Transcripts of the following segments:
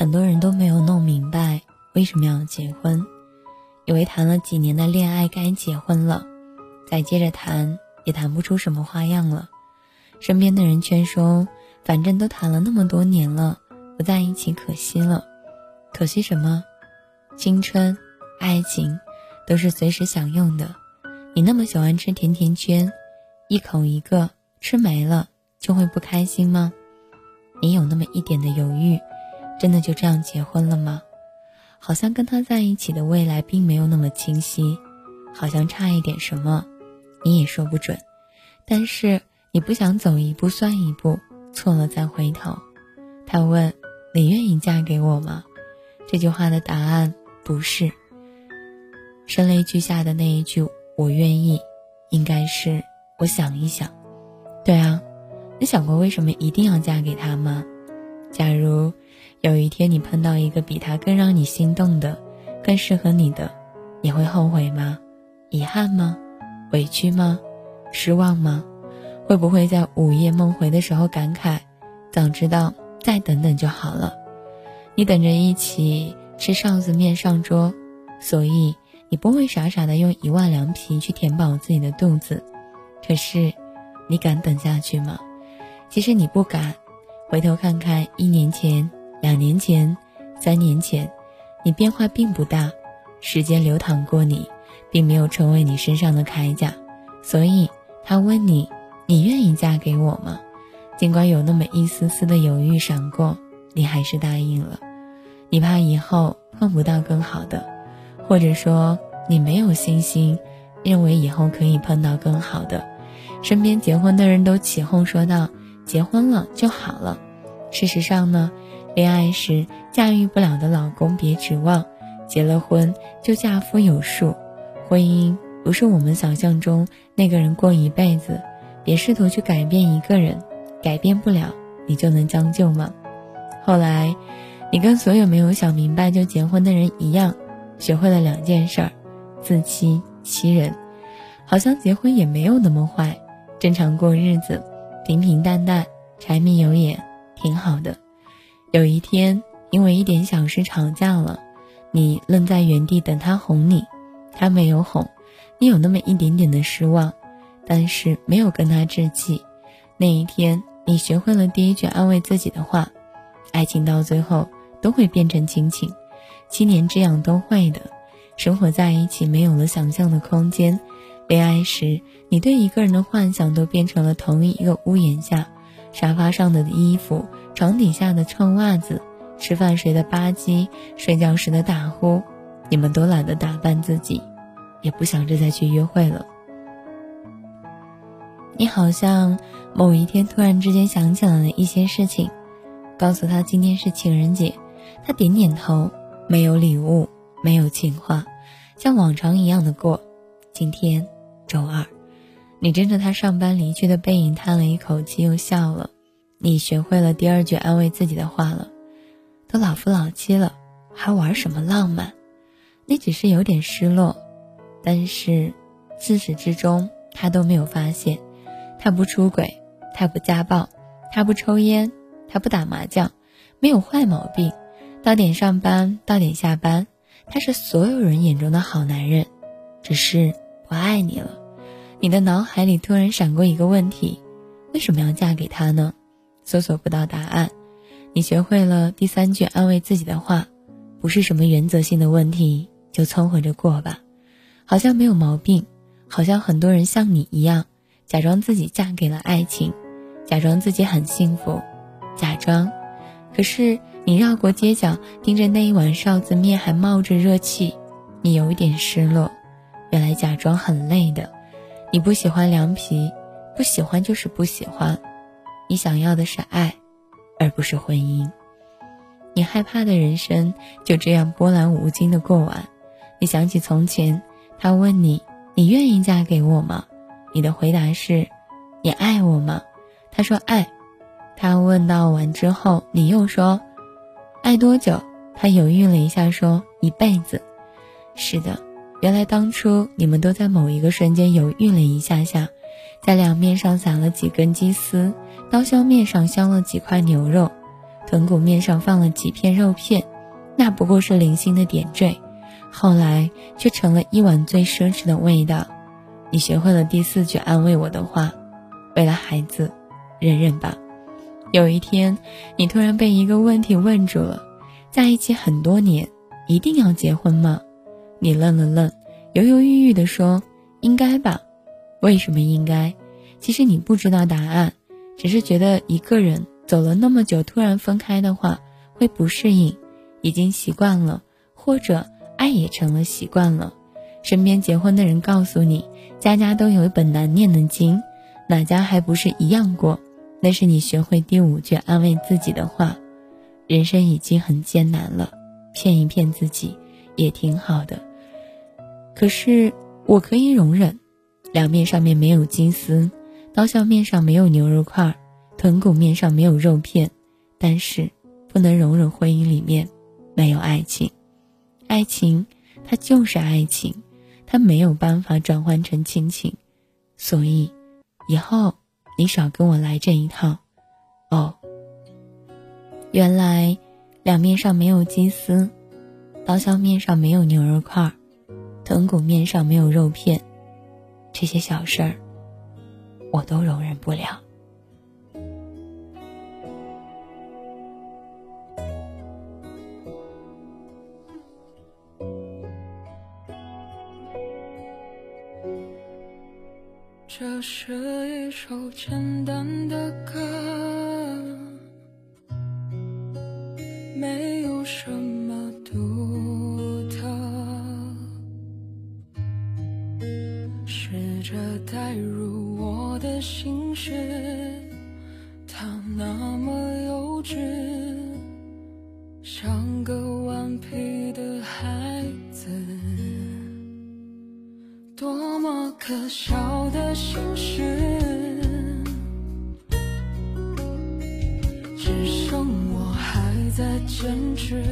很多人都没有弄明白为什么要结婚，以为谈了几年的恋爱该结婚了，再接着谈也谈不出什么花样了。身边的人劝说，反正都谈了那么多年了，不在一起可惜了。可惜什么？青春、爱情，都是随时享用的。你那么喜欢吃甜甜圈，一口一个吃没了，就会不开心吗？你有那么一点的犹豫。真的就这样结婚了吗？好像跟他在一起的未来并没有那么清晰，好像差一点什么，你也说不准。但是你不想走一步算一步，错了再回头。他问：“你愿意嫁给我吗？”这句话的答案不是。声泪俱下的那一句“我愿意”，应该是“我想一想”。对啊，你想过为什么一定要嫁给他吗？假如。有一天你碰到一个比他更让你心动的、更适合你的，你会后悔吗？遗憾吗？委屈吗？失望吗？会不会在午夜梦回的时候感慨，早知道再等等就好了？你等着一起吃臊子面上桌，所以你不会傻傻的用一万凉皮去填饱自己的肚子。可是，你敢等下去吗？其实你不敢。回头看看一年前。两年前，三年前，你变化并不大，时间流淌过你，并没有成为你身上的铠甲，所以他问你，你愿意嫁给我吗？尽管有那么一丝丝的犹豫闪过，你还是答应了。你怕以后碰不到更好的，或者说你没有信心，认为以后可以碰到更好的。身边结婚的人都起哄说道：“结婚了就好了。”事实上呢？恋爱时驾驭不了的老公别指望，结了婚就嫁夫有数。婚姻不是我们想象中那个人过一辈子，别试图去改变一个人，改变不了你就能将就吗？后来，你跟所有没有想明白就结婚的人一样，学会了两件事儿：自欺欺人。好像结婚也没有那么坏，正常过日子，平平淡淡，柴米油盐，挺好的。有一天，因为一点小事吵架了，你愣在原地等他哄你，他没有哄，你有那么一点点的失望，但是没有跟他置气。那一天，你学会了第一句安慰自己的话：爱情到最后都会变成亲情，七年之痒都会的。生活在一起没有了想象的空间，恋爱时你对一个人的幻想都变成了同一个屋檐下，沙发上的衣服。床底下的臭袜子，吃饭时的吧唧，睡觉时的打呼，你们都懒得打扮自己，也不想着再去约会了。你好像某一天突然之间想起来了一些事情，告诉他今天是情人节，他点点头，没有礼物，没有情话，像往常一样的过。今天周二，你跟着他上班离去的背影叹了一口气，又笑了。你学会了第二句安慰自己的话了，都老夫老妻了，还玩什么浪漫？你只是有点失落，但是自始至终他都没有发现，他不出轨，他不家暴，他不抽烟，他不打麻将，没有坏毛病，到点上班，到点下班，他是所有人眼中的好男人，只是不爱你了。你的脑海里突然闪过一个问题：为什么要嫁给他呢？搜索不到答案，你学会了第三句安慰自己的话，不是什么原则性的问题，就凑合着过吧，好像没有毛病，好像很多人像你一样，假装自己嫁给了爱情，假装自己很幸福，假装，可是你绕过街角，盯着那一碗臊子面还冒着热气，你有一点失落，原来假装很累的，你不喜欢凉皮，不喜欢就是不喜欢。你想要的是爱，而不是婚姻。你害怕的人生就这样波澜无惊的过完。你想起从前，他问你：“你愿意嫁给我吗？”你的回答是：“你爱我吗？”他说：“爱。”他问到完之后，你又说：“爱多久？”他犹豫了一下，说：“一辈子。”是的，原来当初你们都在某一个瞬间犹豫了一下下。在两面上撒了几根鸡丝，刀削面上镶了几块牛肉，豚骨面上放了几片肉片，那不过是零星的点缀，后来却成了一碗最奢侈的味道。你学会了第四句安慰我的话：“为了孩子，忍忍吧。”有一天，你突然被一个问题问住了：在一起很多年，一定要结婚吗？你愣了愣，犹犹豫豫地说：“应该吧。”为什么应该？其实你不知道答案，只是觉得一个人走了那么久，突然分开的话会不适应，已经习惯了，或者爱也成了习惯了。身边结婚的人告诉你，家家都有一本难念的经，哪家还不是一样过？那是你学会第五句安慰自己的话：人生已经很艰难了，骗一骗自己也挺好的。可是我可以容忍，凉面上面没有金丝。刀削面上没有牛肉块，豚骨面上没有肉片，但是不能容忍婚姻里面没有爱情。爱情它就是爱情，它没有办法转换成亲情，所以以后你少跟我来这一套。哦，原来两面上没有金丝，刀削面上没有牛肉块，豚骨面上没有肉片，这些小事儿。我都容忍不了。这是一首简单的歌，他那么幼稚，像个顽皮的孩子，多么可笑的心事，只剩我还在坚持。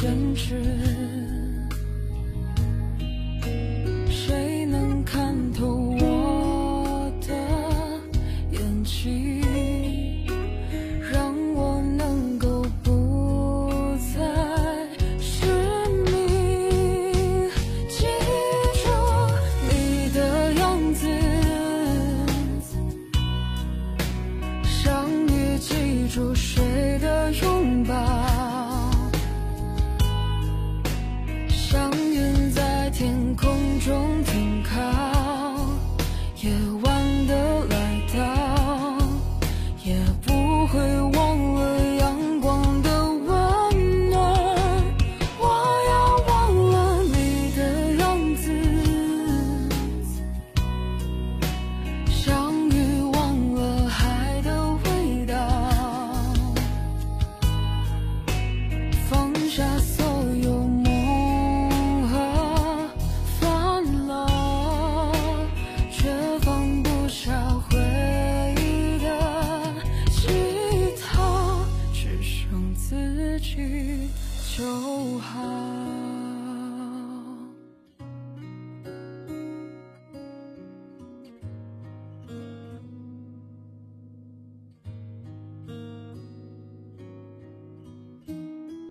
坚持。